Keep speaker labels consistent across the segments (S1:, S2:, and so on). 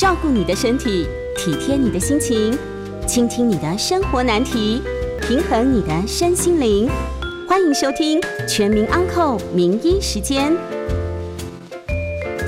S1: 照顾你的身体，体贴你的心情，倾听你的生活难题，平衡你的身心灵。欢迎收听《全民安扣名医时间》。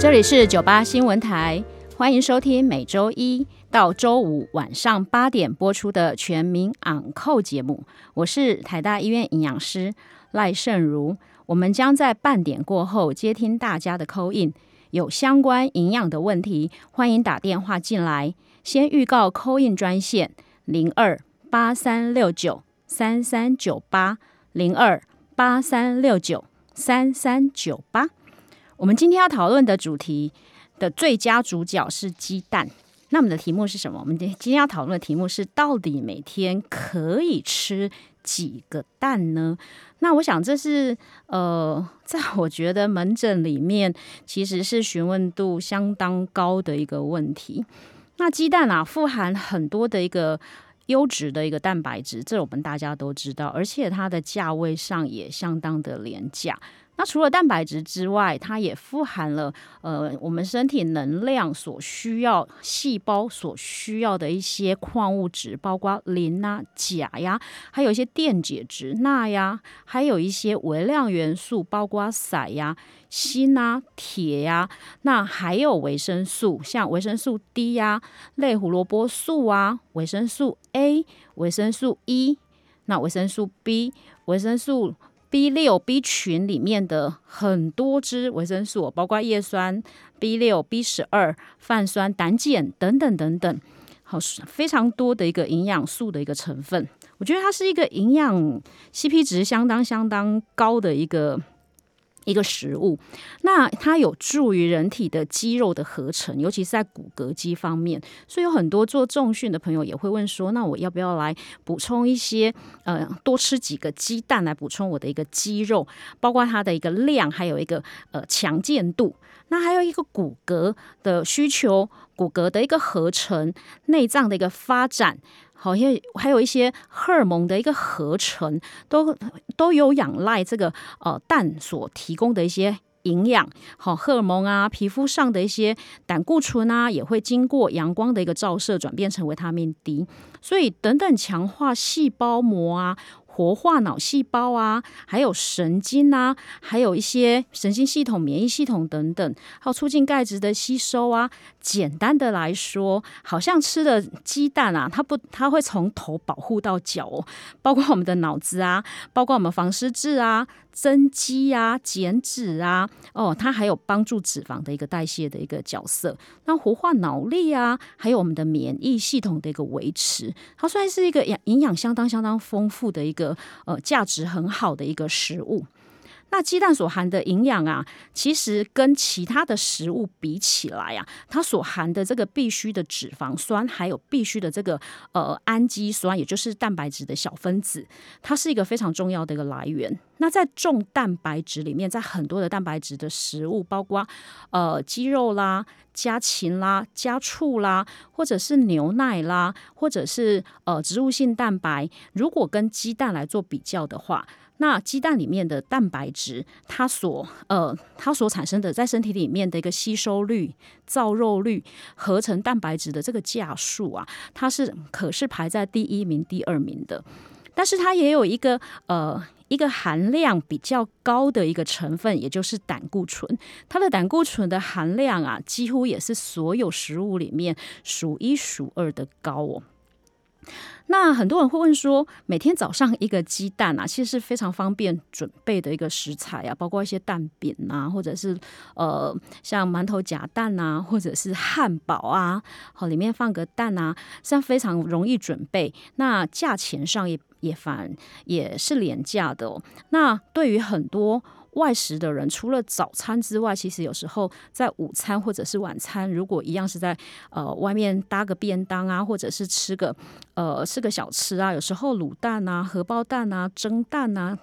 S2: 这里是九八新闻台，欢迎收听每周一到周五晚上八点播出的《全民昂扣》节目。我是台大医院营养师赖胜如，我们将在半点过后接听大家的扣印。有相关营养的问题，欢迎打电话进来。先预告扣印专线零二八三六九三三九八零二八三六九三三九八。我们今天要讨论的主题的最佳主角是鸡蛋。那我们的题目是什么？我们今今天要讨论的题目是：到底每天可以吃几个蛋呢？那我想这是呃，在我觉得门诊里面其实是询问度相当高的一个问题。那鸡蛋啊，富含很多的一个优质的一个蛋白质，这我们大家都知道，而且它的价位上也相当的廉价。那除了蛋白质之外，它也富含了呃我们身体能量所需要、细胞所需要的一些矿物质，包括磷啊、钾呀，还有一些电解质钠呀，还有一些微量元素，包括硒呀、锌啊、铁呀，那还有维生素，像维生素 D 呀、类胡萝卜素啊、维生素 A、维生素 E，那维生素 B、维生素。B 六 B 群里面的很多支维生素，包括叶酸、B 六、B 十二、泛酸、胆碱等等等等，好非常多的一个营养素的一个成分。我觉得它是一个营养 CP 值相当相当高的一个。一个食物，那它有助于人体的肌肉的合成，尤其是在骨骼肌方面。所以有很多做重训的朋友也会问说：“那我要不要来补充一些？呃，多吃几个鸡蛋来补充我的一个肌肉，包括它的一个量，还有一个呃强健度。那还有一个骨骼的需求，骨骼的一个合成，内脏的一个发展。”好像还有一些荷尔蒙的一个合成，都都有仰赖这个呃蛋所提供的一些营养。好，荷尔蒙啊，皮肤上的一些胆固醇啊，也会经过阳光的一个照射，转变成维他命 D。所以等等强化细胞膜啊。活化脑细胞啊，还有神经啊，还有一些神经系统、免疫系统等等，还有促进钙质的吸收啊。简单的来说，好像吃的鸡蛋啊，它不，它会从头保护到脚哦，包括我们的脑子啊，包括我们防湿质啊。增肌啊，减脂啊，哦，它还有帮助脂肪的一个代谢的一个角色。那活化脑力啊，还有我们的免疫系统的一个维持，它算是一个养营养相当相当丰富的一个呃价值很好的一个食物。那鸡蛋所含的营养啊，其实跟其他的食物比起来啊，它所含的这个必需的脂肪酸，还有必须的这个呃氨基酸，也就是蛋白质的小分子，它是一个非常重要的一个来源。那在重蛋白质里面，在很多的蛋白质的食物，包括呃鸡肉啦、家禽啦、家畜啦，或者是牛奶啦，或者是呃植物性蛋白，如果跟鸡蛋来做比较的话。那鸡蛋里面的蛋白质，它所呃它所产生的在身体里面的一个吸收率、造肉率、合成蛋白质的这个价数啊，它是可是排在第一名、第二名的。但是它也有一个呃一个含量比较高的一个成分，也就是胆固醇。它的胆固醇的含量啊，几乎也是所有食物里面数一数二的高哦。那很多人会问说，每天早上一个鸡蛋啊，其实是非常方便准备的一个食材啊，包括一些蛋饼啊，或者是呃像馒头夹蛋啊，或者是汉堡啊，好里面放个蛋啊，这样非常容易准备。那价钱上也也反也是廉价的。哦那对于很多外食的人，除了早餐之外，其实有时候在午餐或者是晚餐，如果一样是在呃外面搭个便当啊，或者是吃个呃吃个小吃啊，有时候卤蛋啊、荷包蛋啊、蒸蛋啊，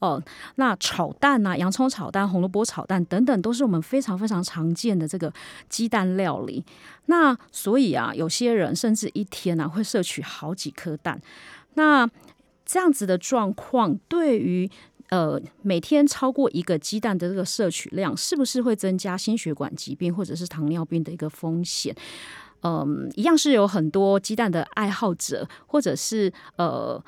S2: 哦，那炒蛋啊、洋葱炒蛋、红萝卜炒蛋等等，都是我们非常非常常见的这个鸡蛋料理。那所以啊，有些人甚至一天呢会摄取好几颗蛋。那这样子的状况，对于呃，每天超过一个鸡蛋的这个摄取量，是不是会增加心血管疾病或者是糖尿病的一个风险？嗯，一样是有很多鸡蛋的爱好者，或者是呃，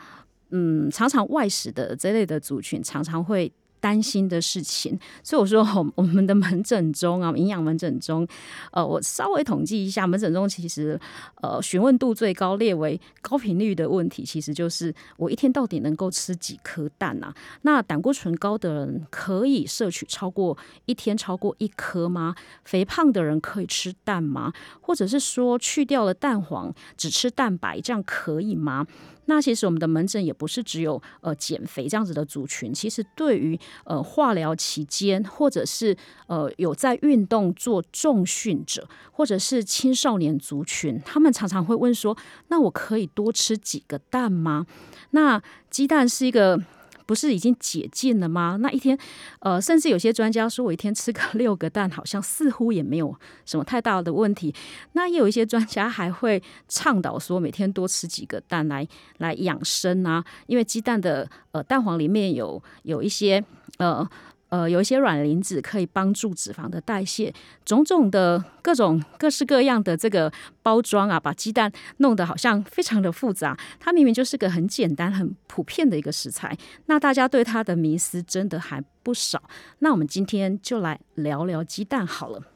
S2: 嗯，常常外食的这类的族群，常常会。担心的事情，所以我说，我们的门诊中啊，营养门诊中，呃，我稍微统计一下，门诊中其实呃询问度最高，列为高频率的问题，其实就是我一天到底能够吃几颗蛋啊？那胆固醇高的人可以摄取超过一天超过一颗吗？肥胖的人可以吃蛋吗？或者是说去掉了蛋黄，只吃蛋白，这样可以吗？那其实我们的门诊也不是只有呃减肥这样子的族群，其实对于呃化疗期间或者是呃有在运动做重训者，或者是青少年族群，他们常常会问说：那我可以多吃几个蛋吗？那鸡蛋是一个。不是已经解禁了吗？那一天，呃，甚至有些专家说我一天吃个六个蛋，好像似乎也没有什么太大的问题。那也有一些专家还会倡导说，每天多吃几个蛋来来养生啊，因为鸡蛋的呃蛋黄里面有有一些呃。呃，有一些软磷脂可以帮助脂肪的代谢，种种的各种各式各样的这个包装啊，把鸡蛋弄得好像非常的复杂。它明明就是个很简单、很普遍的一个食材，那大家对它的迷思真的还不少。那我们今天就来聊聊鸡蛋好了。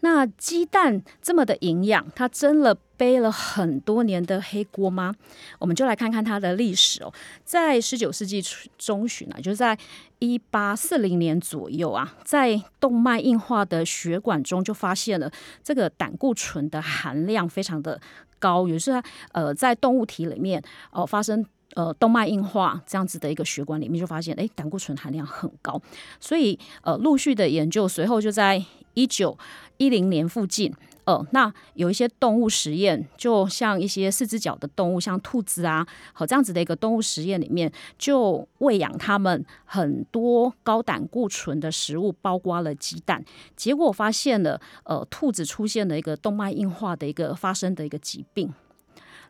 S2: 那鸡蛋这么的营养，它真的背了很多年的黑锅吗？我们就来看看它的历史哦。在十九世纪中旬啊，就在一八四零年左右啊，在动脉硬化的血管中就发现了这个胆固醇的含量非常的高，也是呃在动物体里面哦发生呃动脉硬化这样子的一个血管里面就发现，哎，胆固醇含量很高，所以呃陆续的研究随后就在。一九一零年附近，呃，那有一些动物实验，就像一些四只脚的动物，像兔子啊，和这样子的一个动物实验里面，就喂养它们很多高胆固醇的食物，包括了鸡蛋，结果发现了，呃，兔子出现了一个动脉硬化的一个发生的一个疾病。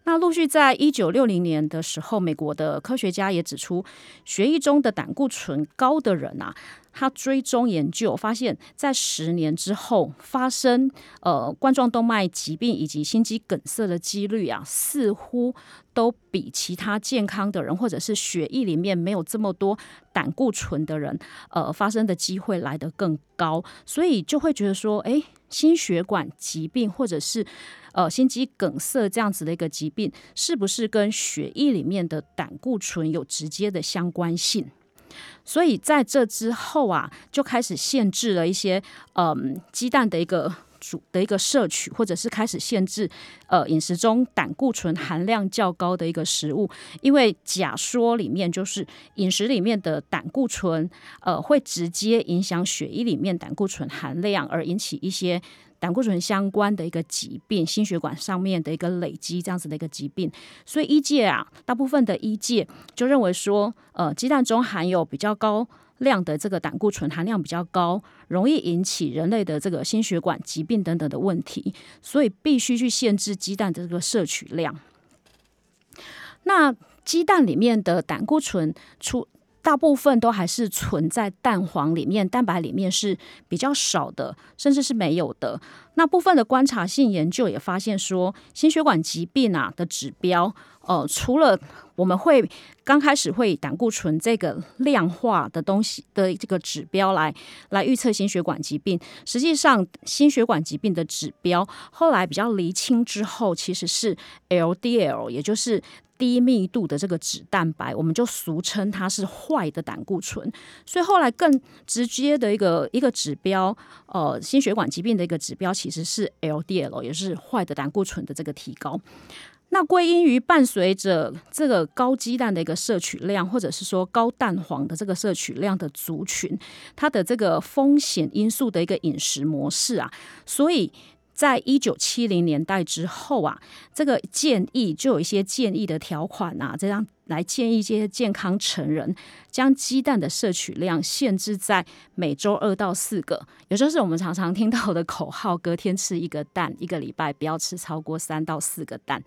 S2: 那陆续在一九六零年的时候，美国的科学家也指出，血液中的胆固醇高的人啊。他追踪研究发现，在十年之后发生呃冠状动脉疾病以及心肌梗塞的几率啊，似乎都比其他健康的人或者是血液里面没有这么多胆固醇的人，呃发生的机会来得更高。所以就会觉得说，哎，心血管疾病或者是呃心肌梗塞这样子的一个疾病，是不是跟血液里面的胆固醇有直接的相关性？所以在这之后啊，就开始限制了一些嗯鸡蛋的一个主的一个摄取，或者是开始限制呃饮食中胆固醇含量较高的一个食物，因为假说里面就是饮食里面的胆固醇呃会直接影响血液里面胆固醇含量，而引起一些。胆固醇相关的一个疾病，心血管上面的一个累积，这样子的一个疾病，所以医界啊，大部分的医界就认为说，呃，鸡蛋中含有比较高量的这个胆固醇含量比较高，容易引起人类的这个心血管疾病等等的问题，所以必须去限制鸡蛋的这个摄取量。那鸡蛋里面的胆固醇出。大部分都还是存在蛋黄里面，蛋白里面是比较少的，甚至是没有的。那部分的观察性研究也发现说，心血管疾病啊的指标，呃，除了我们会刚开始会胆固醇这个量化的东西的这个指标来来预测心血管疾病，实际上心血管疾病的指标后来比较厘清之后，其实是 LDL，也就是。低密度的这个脂蛋白，我们就俗称它是坏的胆固醇。所以后来更直接的一个一个指标，呃，心血管疾病的一个指标其实是 LDL，也是坏的胆固醇的这个提高。那归因于伴随着这个高鸡蛋的一个摄取量，或者是说高蛋黄的这个摄取量的族群，它的这个风险因素的一个饮食模式啊，所以。在一九七零年代之后啊，这个建议就有一些建议的条款啊，这样来建议这些健康成人将鸡蛋的摄取量限制在每周二到四个，也就是我们常常听到的口号：隔天吃一个蛋，一个礼拜不要吃超过三到四个蛋。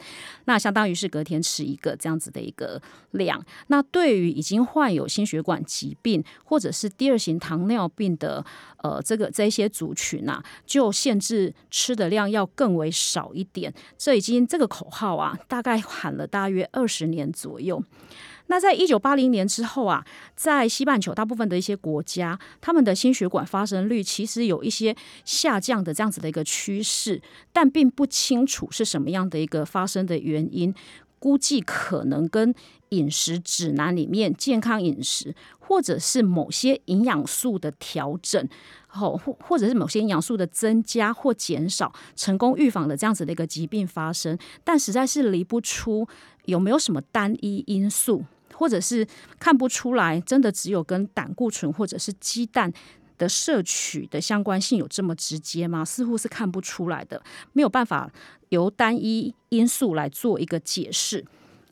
S2: 那相当于是隔天吃一个这样子的一个量。那对于已经患有心血管疾病或者是第二型糖尿病的呃这个这些族群啊，就限制吃的量要更为少一点。这已经这个口号啊，大概喊了大约二十年左右。那在一九八零年之后啊，在西半球大部分的一些国家，他们的心血管发生率其实有一些下降的这样子的一个趋势，但并不清楚是什么样的一个发生的原因。估计可能跟饮食指南里面健康饮食，或者是某些营养素的调整，后或或者是某些营养素的增加或减少，成功预防的这样子的一个疾病发生，但实在是离不出有没有什么单一因素，或者是看不出来，真的只有跟胆固醇或者是鸡蛋的摄取的相关性有这么直接吗？似乎是看不出来的，没有办法。由单一因素来做一个解释，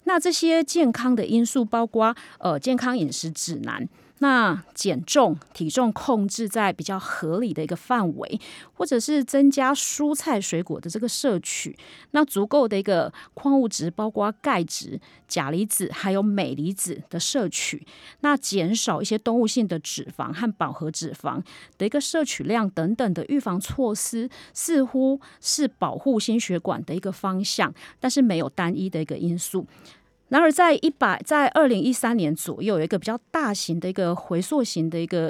S2: 那这些健康的因素包括呃健康饮食指南。那减重、体重控制在比较合理的一个范围，或者是增加蔬菜水果的这个摄取，那足够的一个矿物质，包括钙质、钾离子还有镁离子的摄取，那减少一些动物性的脂肪和饱和脂肪的一个摄取量等等的预防措施，似乎是保护心血管的一个方向，但是没有单一的一个因素。然而，在一百在二零一三年左右，有一个比较大型的一个回溯型的一个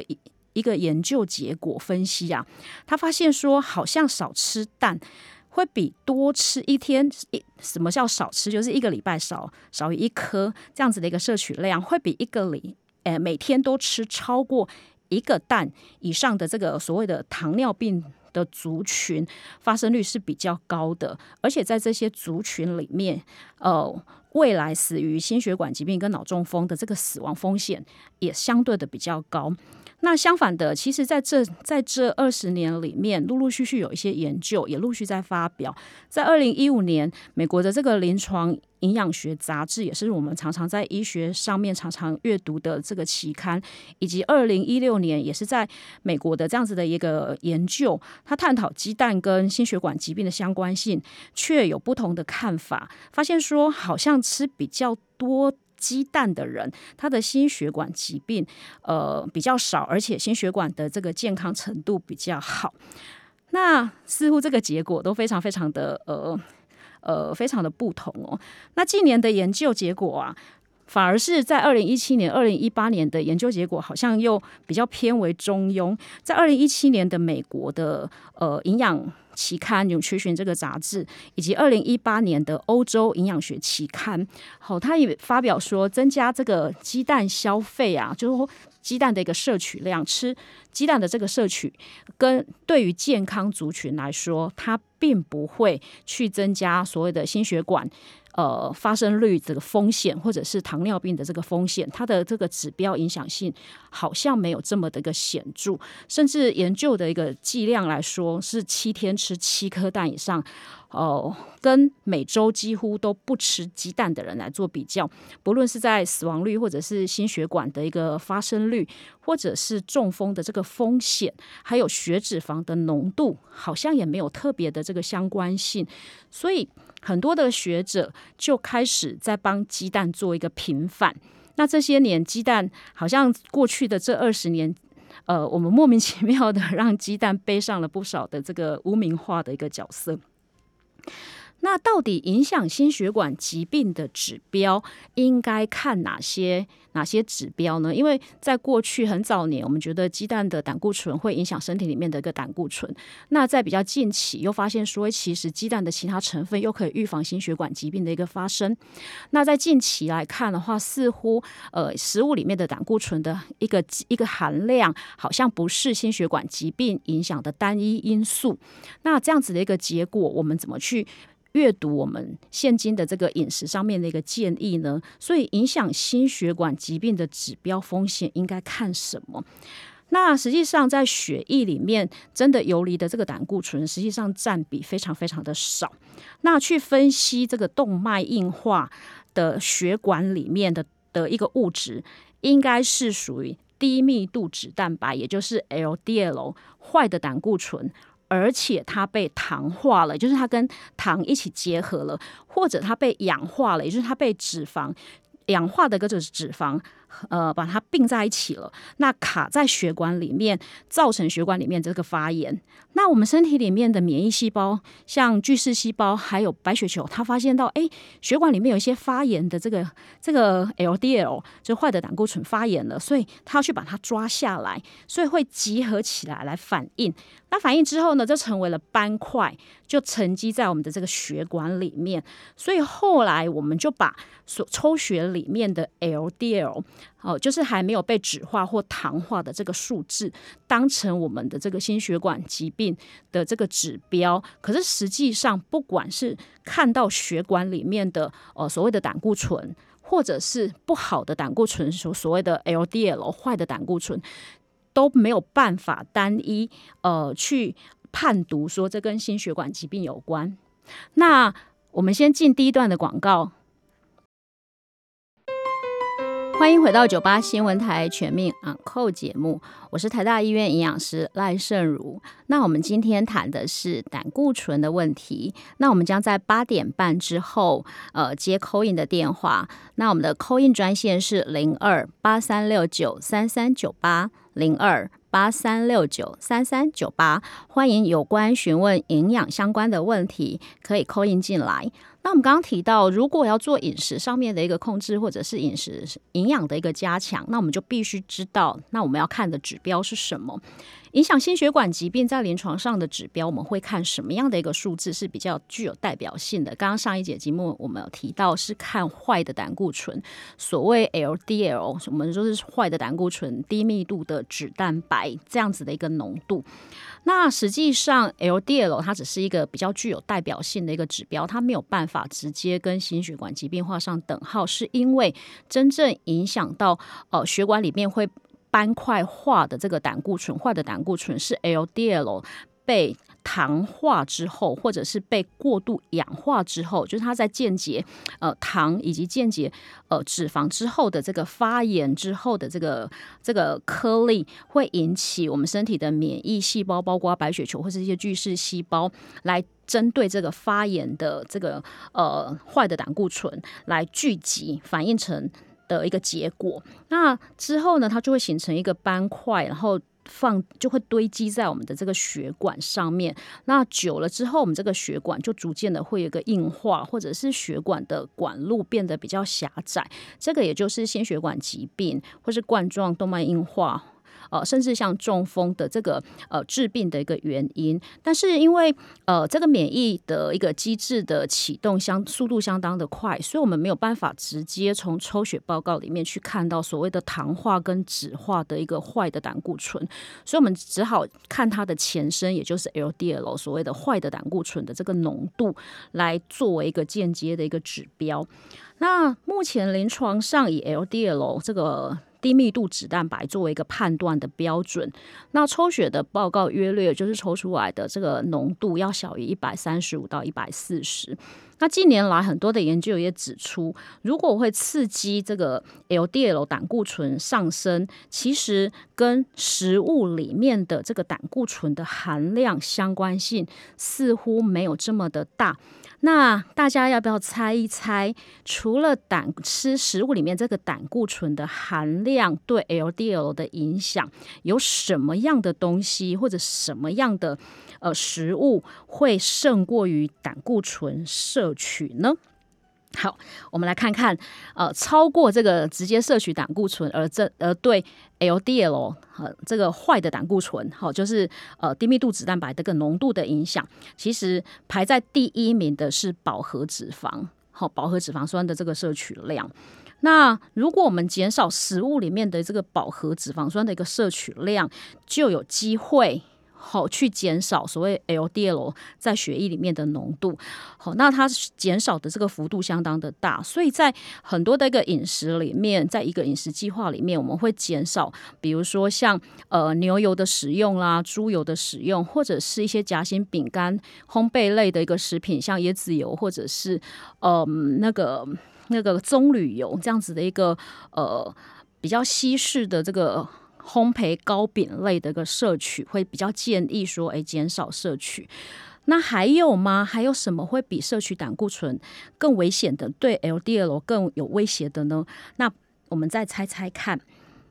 S2: 一个研究结果分析啊，他发现说，好像少吃蛋会比多吃一天一什么叫少吃，就是一个礼拜少少于一颗这样子的一个摄取量，会比一个礼呃每天都吃超过一个蛋以上的这个所谓的糖尿病的族群发生率是比较高的，而且在这些族群里面，呃。未来死于心血管疾病跟脑中风的这个死亡风险也相对的比较高。那相反的，其实在这在这二十年里面，陆陆续续有一些研究也陆续在发表。在二零一五年，美国的这个临床营养学杂志，也是我们常常在医学上面常常阅读的这个期刊，以及二零一六年，也是在美国的这样子的一个研究，它探讨鸡蛋跟心血管疾病的相关性，却有不同的看法，发现说好像吃比较多。鸡蛋的人，他的心血管疾病呃比较少，而且心血管的这个健康程度比较好。那似乎这个结果都非常非常的呃呃非常的不同哦。那近年的研究结果啊，反而是在二零一七年、二零一八年的研究结果好像又比较偏为中庸。在二零一七年的美国的呃营养。期刊《纽崔巡》这个杂志，以及二零一八年的欧洲营养学期刊，好，他也发表说，增加这个鸡蛋消费啊，就是说鸡蛋的一个摄取量，吃鸡蛋的这个摄取，跟对于健康族群来说，它并不会去增加所谓的心血管。呃，发生率这个风险，或者是糖尿病的这个风险，它的这个指标影响性好像没有这么的一个显著，甚至研究的一个剂量来说，是七天吃七颗蛋以上。哦，跟每周几乎都不吃鸡蛋的人来做比较，不论是在死亡率，或者是心血管的一个发生率，或者是中风的这个风险，还有血脂肪的浓度，好像也没有特别的这个相关性。所以很多的学者就开始在帮鸡蛋做一个平反。那这些年，鸡蛋好像过去的这二十年，呃，我们莫名其妙的让鸡蛋背上了不少的这个污名化的一个角色。那到底影响心血管疾病的指标应该看哪些哪些指标呢？因为在过去很早年，我们觉得鸡蛋的胆固醇会影响身体里面的一个胆固醇。那在比较近期，又发现说，其实鸡蛋的其他成分又可以预防心血管疾病的一个发生。那在近期来看的话，似乎呃，食物里面的胆固醇的一个一个含量，好像不是心血管疾病影响的单一因素。那这样子的一个结果，我们怎么去？阅读我们现今的这个饮食上面的一个建议呢，所以影响心血管疾病的指标风险应该看什么？那实际上在血液里面真的游离的这个胆固醇，实际上占比非常非常的少。那去分析这个动脉硬化的血管里面的的一个物质，应该是属于低密度脂蛋白，也就是 LDL 坏的胆固醇，而且它被糖化了，就是它跟糖一起结合了，或者它被氧化了，也就是它被脂肪氧化的个这脂肪。呃，把它并在一起了，那卡在血管里面，造成血管里面这个发炎。那我们身体里面的免疫细胞，像巨噬细胞，还有白血球，它发现到，哎，血管里面有一些发炎的这个这个 LDL，就坏的胆固醇发炎了，所以它要去把它抓下来，所以会集合起来来反应。那反应之后呢，就成为了斑块，就沉积在我们的这个血管里面。所以后来我们就把所抽血里面的 LDL。哦，就是还没有被脂化或糖化的这个数字，当成我们的这个心血管疾病的这个指标。可是实际上，不管是看到血管里面的呃所谓的胆固醇，或者是不好的胆固醇，所所谓的 LDL 坏的胆固醇，都没有办法单一呃去判读说这跟心血管疾病有关。那我们先进第一段的广告。欢迎回到九八新闻台全民昂扣节目，我是台大医院营养师赖胜如。那我们今天谈的是胆固醇的问题。那我们将在八点半之后，呃，接扣印的电话。那我们的扣印专线是零二八三六九三三九八零二八三六九三三九八。欢迎有关询问营养相关的问题，可以扣印进来。那我们刚刚提到，如果要做饮食上面的一个控制，或者是饮食营养的一个加强，那我们就必须知道，那我们要看的指标是什么？影响心血管疾病在临床上的指标，我们会看什么样的一个数字是比较具有代表性的？刚刚上一节节目我们有提到是看坏的胆固醇，所谓 LDL，我们说是坏的胆固醇，低密度的脂蛋白这样子的一个浓度。那实际上，LDL 它只是一个比较具有代表性的一个指标，它没有办法直接跟心血管疾病画上等号，是因为真正影响到呃血管里面会斑块化的这个胆固醇，坏的胆固醇是 LDL 被。糖化之后，或者是被过度氧化之后，就是它在间接呃糖以及间接呃脂肪之后的这个发炎之后的这个这个颗粒，会引起我们身体的免疫细胞，包括白血球或是一些巨噬细胞，来针对这个发炎的这个呃坏的胆固醇来聚集，反应成的一个结果。那之后呢，它就会形成一个斑块，然后。放就会堆积在我们的这个血管上面，那久了之后，我们这个血管就逐渐的会有个硬化，或者是血管的管路变得比较狭窄，这个也就是心血管疾病或是冠状动脉硬化。呃，甚至像中风的这个呃治病的一个原因，但是因为呃这个免疫的一个机制的启动相速度相当的快，所以我们没有办法直接从抽血报告里面去看到所谓的糖化跟脂化的一个坏的胆固醇，所以我们只好看它的前身，也就是 LDL 所谓的坏的胆固醇的这个浓度，来作为一个间接的一个指标。那目前临床上以 LDL 这个。低密度脂蛋白作为一个判断的标准，那抽血的报告约略就是抽出来的这个浓度要小于一百三十五到一百四十。那近年来很多的研究也指出，如果会刺激这个 LDL 胆固醇上升，其实跟食物里面的这个胆固醇的含量相关性似乎没有这么的大。那大家要不要猜一猜？除了胆吃食物里面这个胆固醇的含量对 LDL 的影响，有什么样的东西或者什么样的呃食物会胜过于胆固醇摄取呢？好，我们来看看，呃，超过这个直接摄取胆固醇而这而对 LDL 呃这个坏的胆固醇，好，就是呃低密度脂蛋白这个浓度的影响，其实排在第一名的是饱和脂肪，好，饱和脂肪酸的这个摄取量。那如果我们减少食物里面的这个饱和脂肪酸的一个摄取量，就有机会。好，去减少所谓 LDL 在血液里面的浓度。好，那它减少的这个幅度相当的大，所以在很多的一个饮食里面，在一个饮食计划里面，我们会减少，比如说像呃牛油的使用啦、猪油的使用，或者是一些夹心饼干、烘焙类的一个食品，像椰子油或者是呃那个。那个棕榈油这样子的一个呃比较稀释的这个烘焙糕饼类的一个摄取，会比较建议说，哎，减少摄取。那还有吗？还有什么会比摄取胆固醇更危险的，对 LDL 更有威胁的呢？那我们再猜猜看。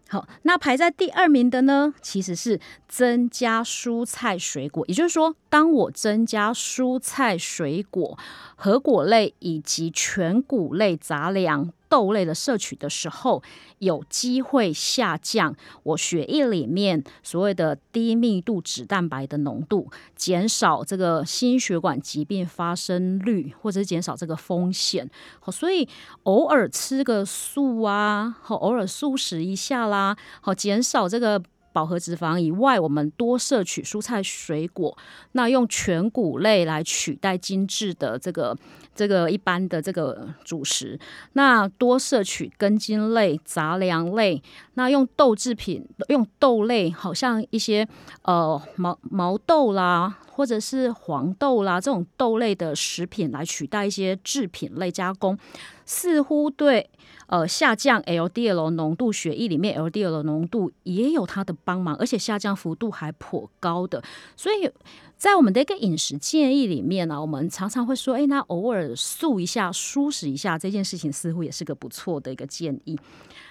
S2: 好，那排在第二名的呢，其实是增加蔬菜水果。也就是说，当我增加蔬菜水果、核果类以及全谷类杂粮。豆类的摄取的时候，有机会下降我血液里面所谓的低密度脂蛋白的浓度，减少这个心血管疾病发生率，或者是减少这个风险。好，所以偶尔吃个素啊，好，偶尔素食一下啦，好，减少这个。饱和脂肪以外，我们多摄取蔬菜水果，那用全谷类来取代精致的这个这个一般的这个主食，那多摄取根茎类、杂粮类，那用豆制品，用豆类，好像一些呃毛毛豆啦，或者是黄豆啦这种豆类的食品来取代一些制品类加工，似乎对。呃，下降 LDL 浓度，血液里面 LDL 浓度也有它的帮忙，而且下降幅度还颇高的。所以在我们的一个饮食建议里面呢，我们常常会说，哎，那偶尔素一下、舒适一下这件事情，似乎也是个不错的一个建议。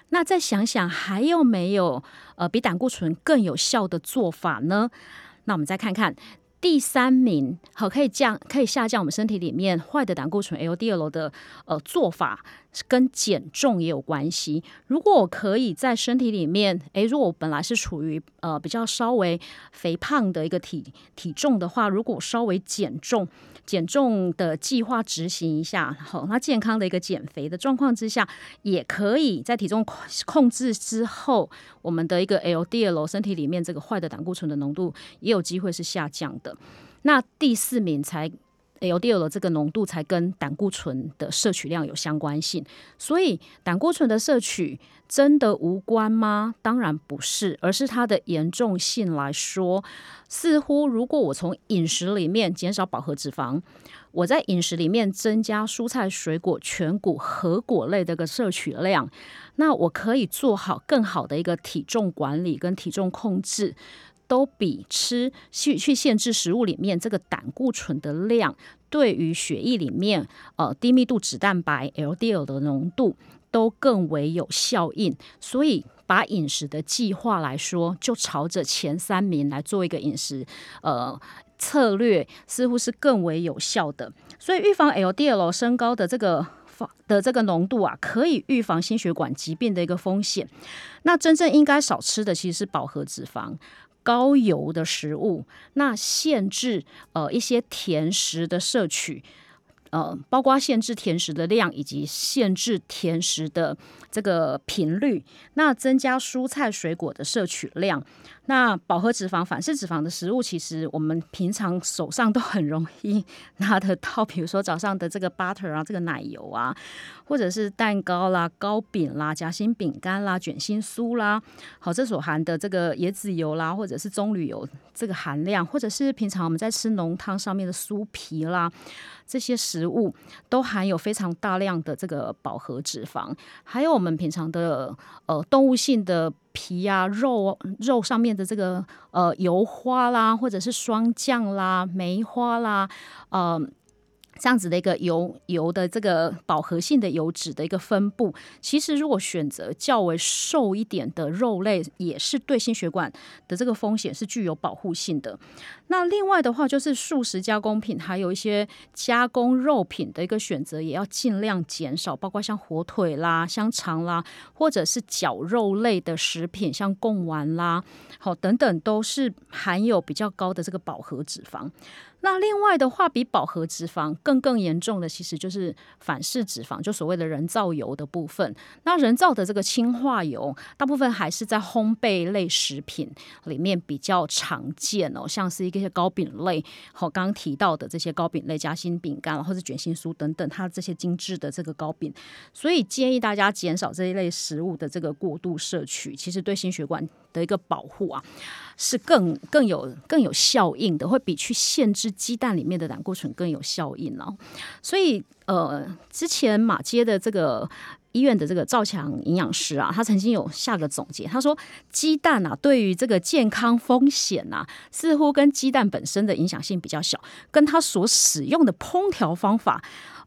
S2: 那再想想，还有没有呃比胆固醇更有效的做法呢？那我们再看看。第三名，好，可以降，可以下降我们身体里面坏的胆固醇 LDL 的呃做法，跟减重也有关系。如果我可以在身体里面，诶，如果我本来是处于呃比较稍微肥胖的一个体体重的话，如果稍微减重。减重的计划执行一下，好，那健康的一个减肥的状况之下，也可以在体重控制之后，我们的一个 LDL 身体里面这个坏的胆固醇的浓度也有机会是下降的。那第四名才。LDL 的这个浓度才跟胆固醇的摄取量有相关性，所以胆固醇的摄取真的无关吗？当然不是，而是它的严重性来说，似乎如果我从饮食里面减少饱和脂肪，我在饮食里面增加蔬菜、水果、全谷、核果类的个摄取量，那我可以做好更好的一个体重管理跟体重控制。都比吃去去限制食物里面这个胆固醇的量，对于血液里面呃低密度脂蛋白 LDL 的浓度都更为有效应。所以把饮食的计划来说，就朝着前三名来做一个饮食呃策略，似乎是更为有效的。所以预防 LDL 升高的这个的这个浓度啊，可以预防心血管疾病的一个风险。那真正应该少吃的其实是饱和脂肪。高油的食物，那限制呃一些甜食的摄取，呃，包括限制甜食的量以及限制甜食的这个频率，那增加蔬菜水果的摄取量。那饱和脂肪、反式脂肪的食物，其实我们平常手上都很容易 拿得到，比如说早上的这个 butter 啊，这个奶油啊，或者是蛋糕啦、糕饼啦、夹心饼干啦、卷心酥啦，好，这所含的这个椰子油啦，或者是棕榈油这个含量，或者是平常我们在吃浓汤上面的酥皮啦，这些食物都含有非常大量的这个饱和脂肪，还有我们平常的呃动物性的。皮呀、肉肉上面的这个呃油花啦，或者是霜降啦、梅花啦，呃。这样子的一个油油的这个饱和性的油脂的一个分布，其实如果选择较为瘦一点的肉类，也是对心血管的这个风险是具有保护性的。那另外的话，就是素食加工品，还有一些加工肉品的一个选择，也要尽量减少，包括像火腿啦、香肠啦，或者是绞肉类的食品，像贡丸啦，好等等，都是含有比较高的这个饱和脂肪。那另外的话，比饱和脂肪更更严重的，其实就是反式脂肪，就所谓的人造油的部分。那人造的这个氢化油，大部分还是在烘焙类食品里面比较常见哦，像是一些糕饼类，好刚刚提到的这些糕饼类、夹心饼干或者卷心酥等等，它这些精致的这个糕饼。所以建议大家减少这一类食物的这个过度摄取，其实对心血管的一个保护啊，是更更有更有效应的，会比去限制。鸡蛋里面的胆固醇更有效应哦。所以呃，之前马街的这个。医院的这个赵强营养师啊，他曾经有下个总结，他说鸡蛋啊，对于这个健康风险啊，似乎跟鸡蛋本身的影响性比较小，跟他所使用的烹调方法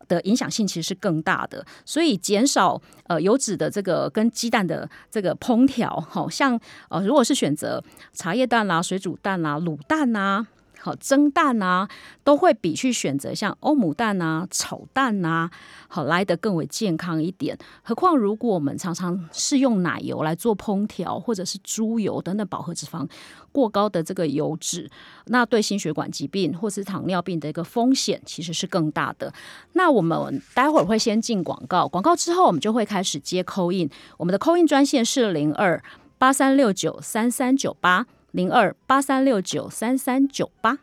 S2: 的影响性其实是更大的。所以减少呃油脂的这个跟鸡蛋的这个烹调，好像呃如果是选择茶叶蛋啦、水煮蛋啦、卤蛋呐。好蒸蛋啊，都会比去选择像欧姆蛋啊、炒蛋啊，好来的更为健康一点。何况如果我们常常是用奶油来做烹调，或者是猪油等等饱和脂肪过高的这个油脂，那对心血管疾病或是糖尿病的一个风险其实是更大的。那我们待会儿会先进广告，广告之后我们就会开始接扣印。我们的扣印专线是零二八三六九三三九八。零二八三六九三三九八，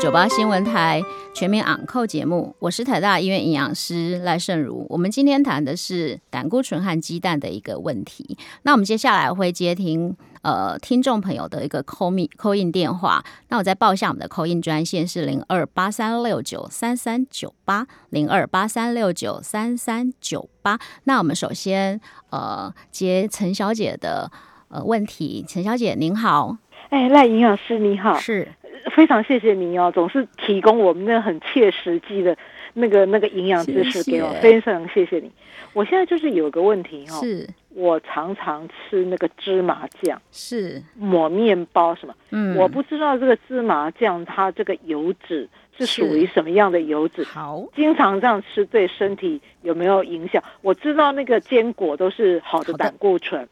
S2: 九八新闻台全民昂扣节目，我是台大医院营养师赖胜如。我们今天谈的是胆固醇和鸡蛋的一个问题。那我们接下来会接听呃听众朋友的一个扣密扣印电话。那我再报一下我们的扣印专线是零二八三六九三三九八零二八三六九三三九八。那我们首先呃接陈小姐的。呃，问题，陈小姐您好，
S3: 哎，赖营养师你好，
S2: 是。
S3: 非常谢谢你哦，总是提供我们那很切实际的那个那个营养知识给我，非常谢谢你。我现在就是有个问题哈，
S2: 是。
S3: 我常常吃那个芝麻酱，
S2: 是。
S3: 抹面包什么，
S2: 嗯，
S3: 我不知道这个芝麻酱它这个油脂是属于什么样的油脂，
S2: 好，
S3: 经常这样吃对身体有没有影响？我知道那个坚果都是好的。胆固醇。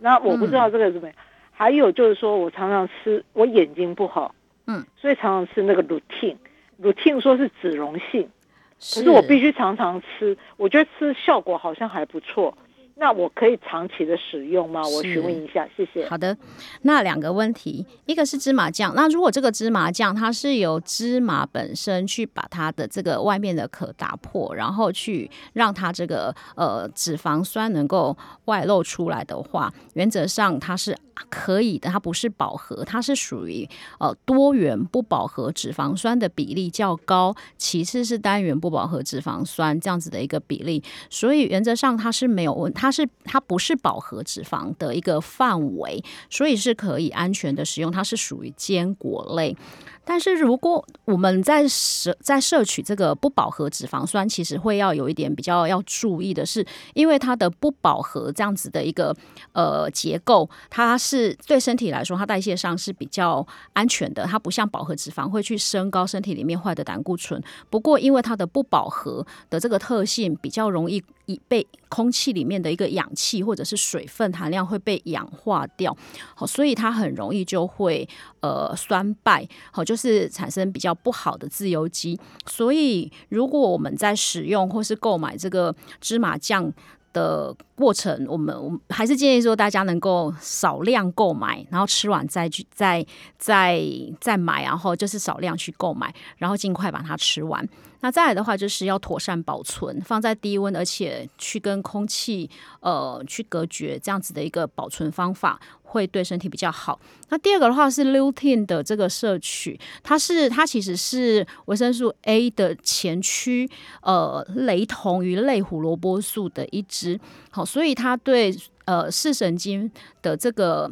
S3: 那我不知道这个怎么。样，还有就是说我常常吃，我眼睛不好，
S2: 嗯，
S3: 所以常常吃那个 routine，routine 说是脂溶性，可是。我必须常常吃，我觉得吃效果好像还不错。那我可以长期的使用吗？我询问一下，谢谢。
S2: 好的，那两个问题，一个是芝麻酱。那如果这个芝麻酱它是由芝麻本身去把它的这个外面的壳打破，然后去让它这个呃脂肪酸能够外露出来的话，原则上它是可以的。它不是饱和，它是属于呃多元不饱和脂肪酸的比例较高，其次是单元不饱和脂肪酸这样子的一个比例，所以原则上它是没有问它。它是它不是饱和脂肪的一个范围，所以是可以安全的使用。它是属于坚果类。但是如果我们在摄在摄取这个不饱和脂肪酸，其实会要有一点比较要注意的是，因为它的不饱和这样子的一个呃结构，它是对身体来说，它代谢上是比较安全的。它不像饱和脂肪会去升高身体里面坏的胆固醇。不过因为它的不饱和的这个特性，比较容易以被空气里面的一个氧气或者是水分含量会被氧化掉，好，所以它很容易就会呃酸败，好。就是是产生比较不好的自由基，所以如果我们在使用或是购买这个芝麻酱的过程，我们我们还是建议说大家能够少量购买，然后吃完再去再再再买，然后就是少量去购买，然后尽快把它吃完。那再来的话，就是要妥善保存，放在低温，而且去跟空气呃去隔绝，这样子的一个保存方法会对身体比较好。那第二个的话是 lutein 的这个摄取，它是它其实是维生素 A 的前驱，呃，雷同于类胡萝卜素的一支，好，所以它对呃视神经的这个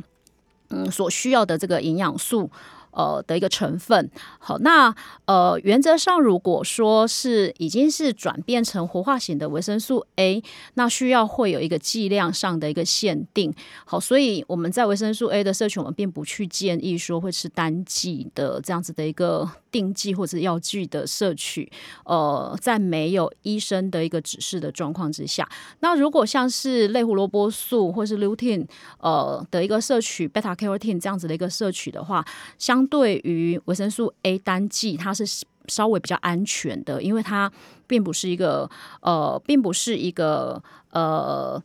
S2: 嗯所需要的这个营养素。呃的一个成分，好，那呃原则上，如果说是已经是转变成活化型的维生素 A，那需要会有一个剂量上的一个限定，好，所以我们在维生素 A 的摄取，我们并不去建议说会吃单剂的这样子的一个定剂或者药剂的摄取，呃，在没有医生的一个指示的状况之下，那如果像是类胡萝卜素或是 lutein 呃的一个摄取，beta carotene 这样子的一个摄取的话，相相对于维生素 A 单剂，它是稍微比较安全的，因为它并不是一个呃，并不是一个呃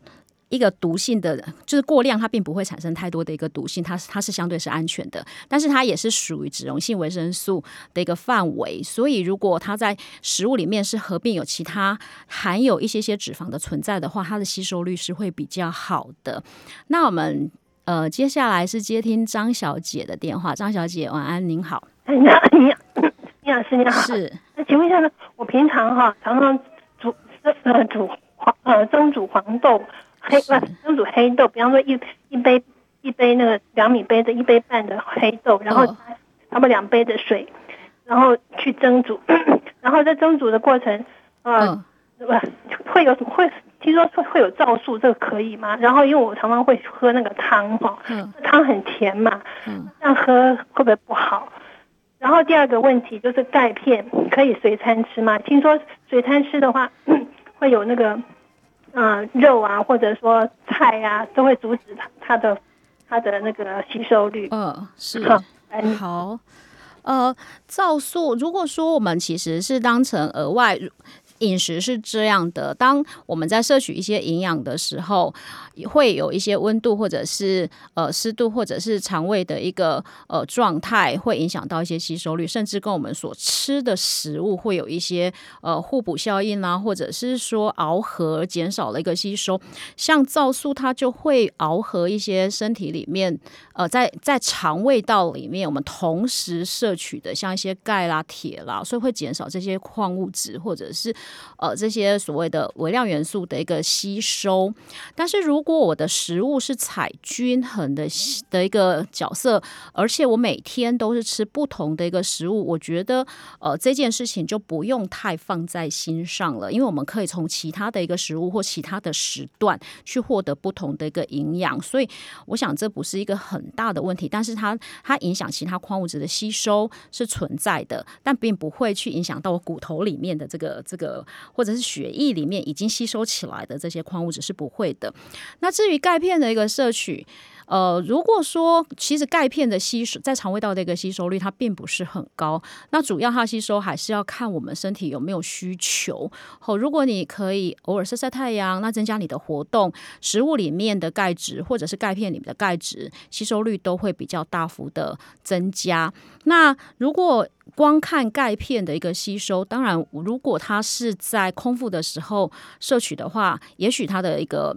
S2: 一个毒性的，就是过量它并不会产生太多的一个毒性，它它是相对是安全的，但是它也是属于脂溶性维生素的一个范围，所以如果它在食物里面是合并有其他含有一些些脂肪的存在的话，它的吸收率是会比较好的。那我们。呃，接下来是接听张小姐的电话。张小姐，晚安，您好。
S4: 营养营养营养师你好，
S2: 是。
S4: 那请问一下呢，我平常哈常常煮呃煮黄呃蒸煮黄豆黑不蒸煮黑豆，比方说一一杯一杯那个两米杯的一杯半的黑豆，然后差不多两杯的水，然后去蒸煮，然后在蒸煮的过程呃不会有什么会听说会会有皂素，这个可以吗？然后因为我常常会喝那个汤哈，汤很甜嘛，这样喝会不会不好？然后第二个问题就是钙片可以随餐吃吗？听说随餐吃的话，会有那个，嗯，肉啊，或者说菜啊，都会阻止它它的它的那个吸收率。
S2: 嗯，是好，呃，皂素，如果说我们其实是当成额外。饮食是这样的，当我们在摄取一些营养的时候，会有一些温度或者是呃湿度或者是肠胃的一个呃状态，会影响到一些吸收率，甚至跟我们所吃的食物会有一些呃互补效应啊，或者是说熬合减少了一个吸收。像皂素，它就会熬合一些身体里面呃在在肠胃道里面我们同时摄取的，像一些钙啦、铁啦，所以会减少这些矿物质或者是。呃，这些所谓的微量元素的一个吸收，但是如果我的食物是采均衡的的一个角色，而且我每天都是吃不同的一个食物，我觉得呃这件事情就不用太放在心上了，因为我们可以从其他的一个食物或其他的时段去获得不同的一个营养，所以我想这不是一个很大的问题，但是它它影响其他矿物质的吸收是存在的，但并不会去影响到我骨头里面的这个这个。或者是血液里面已经吸收起来的这些矿物质是不会的。那至于钙片的一个摄取。呃，如果说其实钙片的吸收在肠胃道的一个吸收率，它并不是很高。那主要它吸收还是要看我们身体有没有需求。好，如果你可以偶尔晒晒太阳，那增加你的活动，食物里面的钙质或者是钙片里面的钙质吸收率都会比较大幅的增加。那如果光看钙片的一个吸收，当然如果它是在空腹的时候摄取的话，也许它的一个。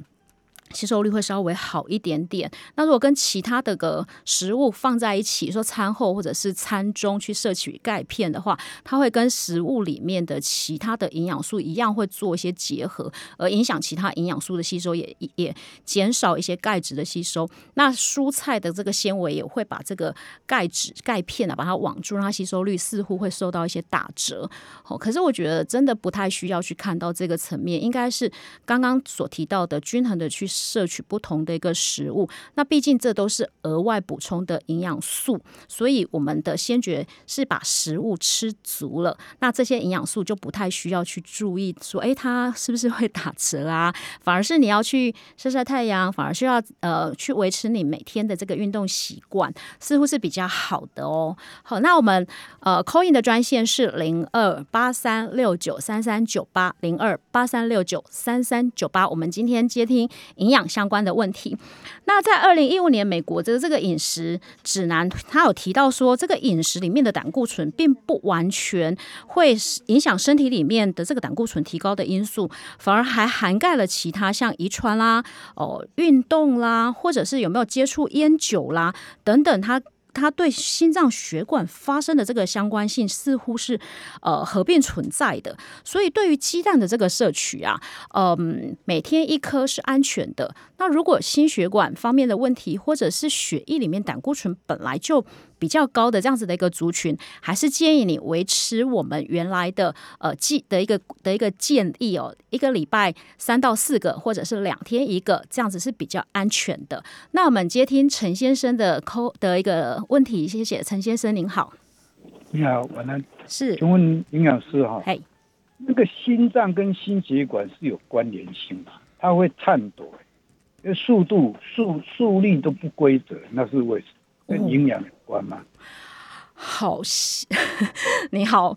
S2: 吸收率会稍微好一点点。那如果跟其他的个食物放在一起，说餐后或者是餐中去摄取钙片的话，它会跟食物里面的其他的营养素一样，会做一些结合，而影响其他营养素的吸收，也也减少一些钙质的吸收。那蔬菜的这个纤维也会把这个钙质钙片啊，把它网住，让它吸收率似乎会受到一些打折。哦，可是我觉得真的不太需要去看到这个层面，应该是刚刚所提到的均衡的去。摄取不同的一个食物，那毕竟这都是额外补充的营养素，所以我们的先决是把食物吃足了，那这些营养素就不太需要去注意说，哎，它是不是会打折啊？反而是你要去晒晒太阳，反而需要呃去维持你每天的这个运动习惯，似乎是比较好的哦。好，那我们呃，coin 的专线是零二八三六九三三九八零二八三六九三三九八，我们今天接听。营养相关的问题，那在二零一五年美国的这个饮食指南，它有提到说，这个饮食里面的胆固醇并不完全会影响身体里面的这个胆固醇提高的因素，反而还涵盖了其他像遗传啦、哦运动啦，或者是有没有接触烟酒啦等等，它。它对心脏血管发生的这个相关性似乎是呃合并存在的，所以对于鸡蛋的这个摄取啊，嗯，每天一颗是安全的。那如果心血管方面的问题，或者是血液里面胆固醇本来就比较高的这样子的一个族群，还是建议你维持我们原来的呃建的一个的一个建议哦，一个礼拜三到四个，或者是两天一个，这样子是比较安全的。那我们接听陈先生的扣的一个问题，谢谢陈先生，您好。
S5: 你好，晚安。
S2: 是，
S5: 请问营养师哈，嘿，那个心脏跟心血管是有关联性的？它会颤抖。速度、速速率都不规则，那是为什么？跟营养有关吗？
S2: 好，你好，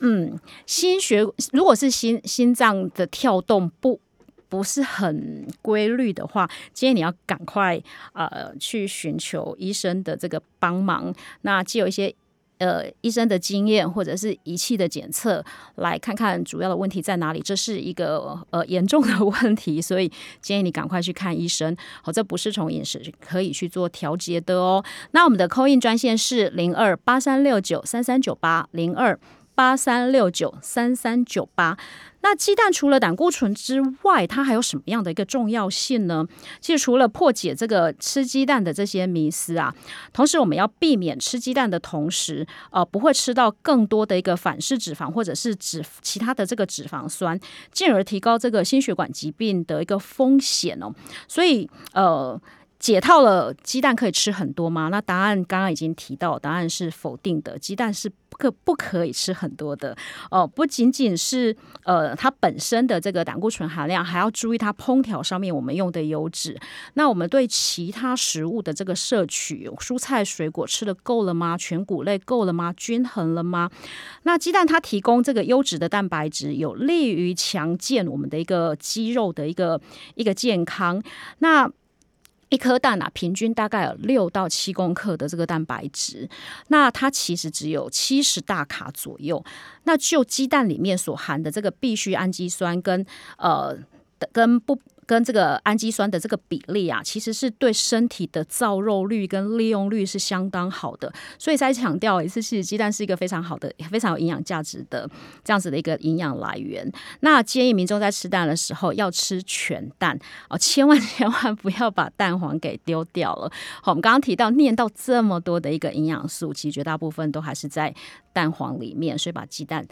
S2: 嗯，心血如果是心心脏的跳动不不是很规律的话，建议你要赶快呃去寻求医生的这个帮忙。那既有一些呃医生的经验或者是仪器的检测，来看看主要的问题在哪里。这是一个呃严重的问题，所以建议你赶快去看医生。好，这不是从饮食可以去做调节的哦。那我们的扣印专线是零二八三六九三三九八零二。八三六九三三九八。那鸡蛋除了胆固醇之外，它还有什么样的一个重要性呢？其实除了破解这个吃鸡蛋的这些迷思啊，同时我们要避免吃鸡蛋的同时，呃，不会吃到更多的一个反式脂肪或者是脂其他的这个脂肪酸，进而提高这个心血管疾病的一个风险哦。所以，呃。解套了，鸡蛋可以吃很多吗？那答案刚刚已经提到，答案是否定的。鸡蛋是不可不可以吃很多的哦，不仅仅是呃它本身的这个胆固醇含量，还要注意它烹调上面我们用的油脂。那我们对其他食物的这个摄取，蔬菜水果吃的够了吗？全谷类够了吗？均衡了吗？那鸡蛋它提供这个优质的蛋白质，有利于强健我们的一个肌肉的一个一个健康。那一颗蛋啊，平均大概有六到七公克的这个蛋白质，那它其实只有七十大卡左右。那就鸡蛋里面所含的这个必需氨基酸跟呃跟不。跟这个氨基酸的这个比例啊，其实是对身体的造肉率跟利用率是相当好的，所以再强调一次，其实鸡蛋是一个非常好的、非常有营养价值的这样子的一个营养来源。那建议民众在吃蛋的时候要吃全蛋哦，千万千万不要把蛋黄给丢掉了。好，我们刚刚提到念到这么多的一个营养素，其实绝大部分都还是在蛋黄里面，所以把鸡蛋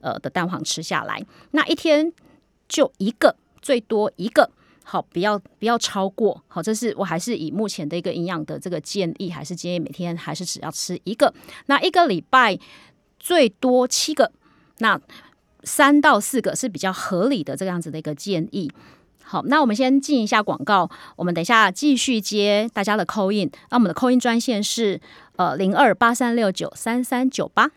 S2: 呃的蛋黄吃下来，那一天就一个，最多一个。好，不要不要超过。好，这是我还是以目前的一个营养的这个建议，还是建议每天还是只要吃一个。那一个礼拜最多七个，那三到四个是比较合理的这样子的一个建议。好，那我们先进一下广告，我们等一下继续接大家的扣印。那我们的扣印专线是呃零二八三六九三三九八。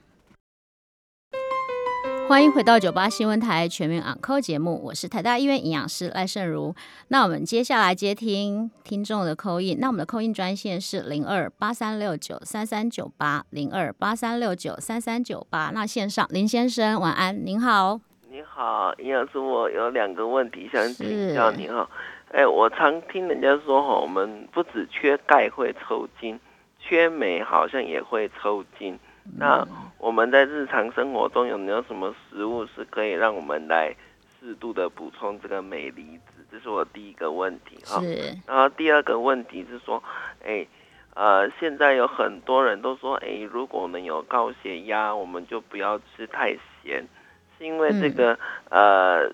S2: 欢迎回到九八新闻台全民昂扣节目，我是台大医院营养师赖胜如。那我们接下来接听听众的扣印，那我们的扣印专线是零二八三六九三三九八零二八三六九三三九八。那线上林先生晚安，您好。
S6: 你好，营养师，我有两个问题想请教您哈。哎，我常听人家说哈，我们不止缺钙会抽筋，缺镁好像也会抽筋。那我们在日常生活中有没有什么食物是可以让我们来适度的补充这个镁离子？这是我第一个问题哈。然后第二个问题是说，哎，呃，现在有很多人都说，哎，如果我们有高血压，我们就不要吃太咸，是因为这个呃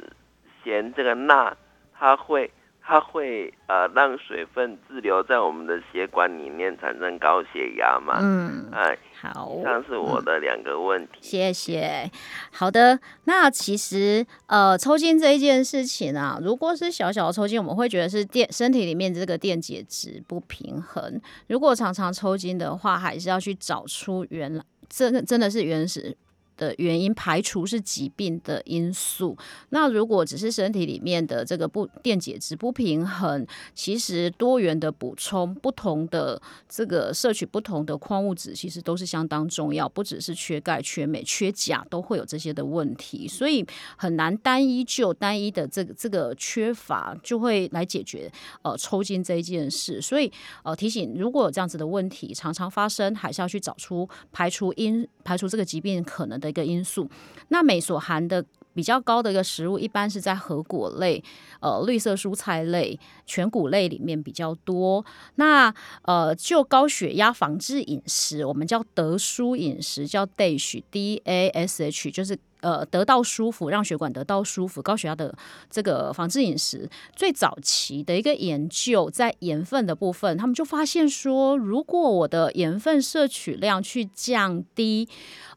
S6: 咸这个钠它会。它会呃让水分滞留在我们的血管里面，产生高血压嘛？
S2: 嗯，哎，好，
S6: 以上是我的两个问题。
S2: 谢谢。好的，那其实呃抽筋这一件事情啊，如果是小小的抽筋，我们会觉得是电身体里面这个电解质不平衡。如果常常抽筋的话，还是要去找出原来真真的是原始。的原因排除是疾病的因素。那如果只是身体里面的这个不电解质不平衡，其实多元的补充不同的这个摄取不同的矿物质，其实都是相当重要。不只是缺钙、缺镁、缺钾，都会有这些的问题。所以很难单一就单一的这个这个缺乏就会来解决呃抽筋这一件事。所以呃提醒，如果有这样子的问题常常发生，还是要去找出排除因排除这个疾病可能的。一个因素，那镁所含的比较高的一个食物，一般是在核果类、呃绿色蔬菜类、全谷类里面比较多。那呃，就高血压防治饮食，我们叫德舒饮食，叫 DASH D A S H，就是。呃，得到舒服，让血管得到舒服，高血压的这个防治饮食，最早期的一个研究，在盐分的部分，他们就发现说，如果我的盐分摄取量去降低，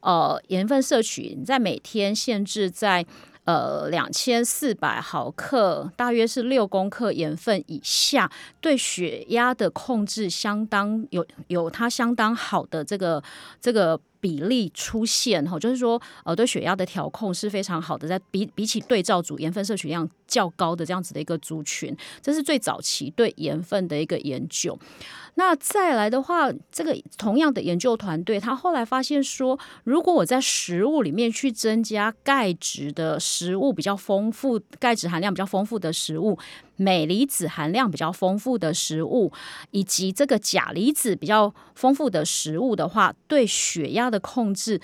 S2: 呃，盐分摄取在每天限制在。呃，两千四百毫克，大约是六公克盐分以下，对血压的控制相当有有它相当好的这个这个比例出现哈，就是说呃对血压的调控是非常好的，在比比起对照组盐分摄取量较高的这样子的一个族群，这是最早期对盐分的一个研究。那再来的话，这个同样的研究团队，他后来发现说，如果我在食物里面去增加钙质的食物比较丰富，钙质含量比较丰富的食物，镁离子含量比较丰富的食物，以及这个钾离子比较丰富的食物的话，对血压的控制。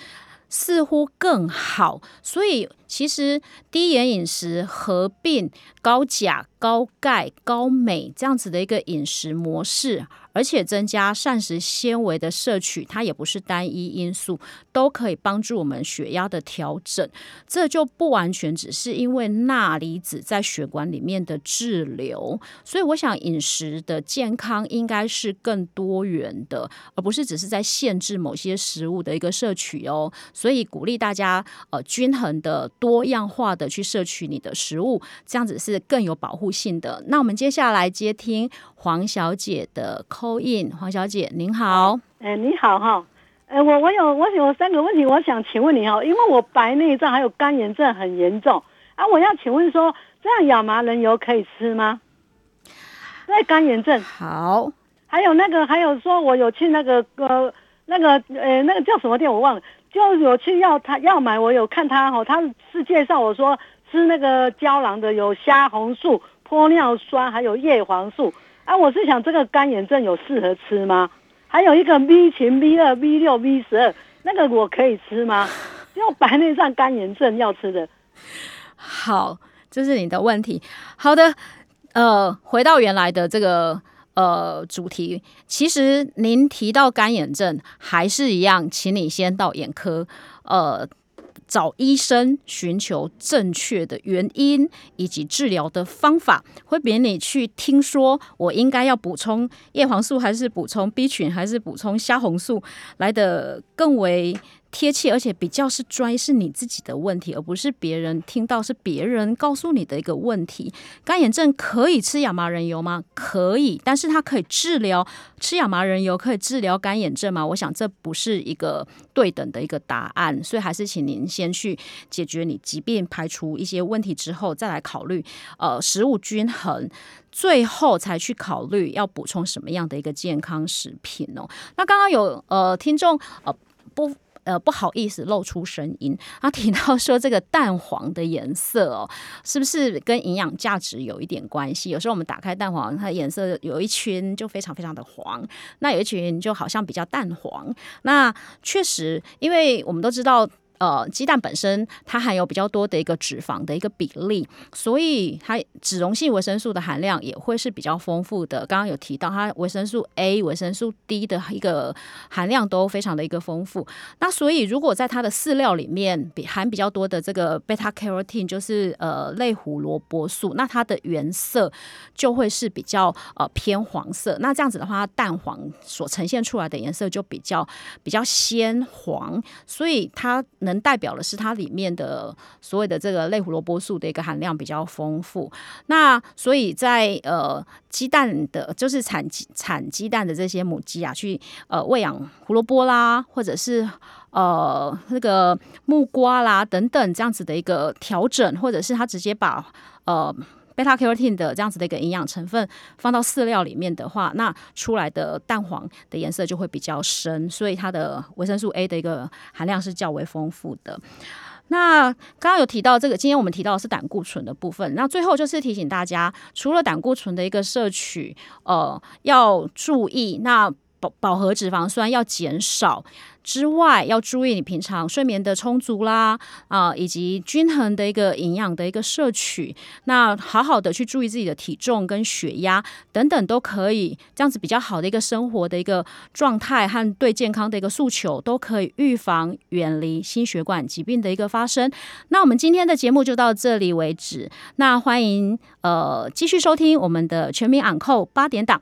S2: 似乎更好，所以其实低盐饮食合并高钾、高钙、高镁这样子的一个饮食模式。而且增加膳食纤维的摄取，它也不是单一因素，都可以帮助我们血压的调整。这就不完全只是因为钠离子在血管里面的滞留。所以，我想饮食的健康应该是更多元的，而不是只是在限制某些食物的一个摄取哦。所以，鼓励大家呃均衡的、多样化的去摄取你的食物，这样子是更有保护性的。那我们接下来接听黄小姐的。黄小姐您好，
S7: 哎，你好哈，哎，我我有我有三个问题，我想请问你哈，因为我白内障还有干眼症很严重啊，我要请问说，这样亚麻仁油可以吃吗？那干眼症
S2: 好，
S7: 还有那个还有说，我有去那个呃那个呃那个叫什么店我忘了，就有去要他要买，我有看他哈，他是介绍我说吃那个胶囊的有虾红素、玻尿酸还有叶黄素。啊，我是想这个干眼症有适合吃吗？还有一个 V 群、V 二、V 六、V 十二，那个我可以吃吗？用白内障干眼症要吃的。
S2: 好，这是你的问题。好的，呃，回到原来的这个呃主题，其实您提到干眼症还是一样，请你先到眼科，呃。找医生寻求正确的原因以及治疗的方法，会比你去听说我应该要补充叶黄素还是补充 B 群还是补充虾红素来的更为。贴切，而且比较是专是你自己的问题，而不是别人听到是别人告诉你的一个问题。干眼症可以吃亚麻仁油吗？可以，但是它可以治疗吃亚麻仁油可以治疗干眼症吗？我想这不是一个对等的一个答案，所以还是请您先去解决你疾病，排除一些问题之后，再来考虑呃食物均衡，最后才去考虑要补充什么样的一个健康食品哦。那刚刚有呃听众呃不。呃，不好意思，露出声音。他提到说，这个蛋黄的颜色哦，是不是跟营养价值有一点关系？有时候我们打开蛋黄，它颜色有一圈就非常非常的黄，那有一群就好像比较淡黄。那确实，因为我们都知道。呃，鸡蛋本身它含有比较多的一个脂肪的一个比例，所以它脂溶性维生素的含量也会是比较丰富的。刚刚有提到，它维生素 A、维生素 D 的一个含量都非常的一个丰富。那所以如果在它的饲料里面比含比较多的这个贝塔 carotene，就是呃类胡萝卜素，那它的原色就会是比较呃偏黄色。那这样子的话，蛋黄所呈现出来的颜色就比较比较鲜黄，所以它。能代表的是它里面的所谓的这个类胡萝卜素的一个含量比较丰富，那所以在呃鸡蛋的，就是产产鸡蛋的这些母鸡啊，去呃喂养胡萝卜啦，或者是呃那个木瓜啦等等这样子的一个调整，或者是它直接把呃。贝塔 carotene 的这样子的一个营养成分放到饲料里面的话，那出来的蛋黄的颜色就会比较深，所以它的维生素 A 的一个含量是较为丰富的。那刚刚有提到这个，今天我们提到的是胆固醇的部分。那最后就是提醒大家，除了胆固醇的一个摄取，呃，要注意那饱饱和脂肪酸要减少。之外，要注意你平常睡眠的充足啦，啊，以及均衡的一个营养的一个摄取。那好好的去注意自己的体重跟血压等等，都可以这样子比较好的一个生活的一个状态和对健康的一个诉求，都可以预防远离心血管疾病的一个发生。那我们今天的节目就到这里为止。那欢迎呃继续收听我们的全民昂扣八点档。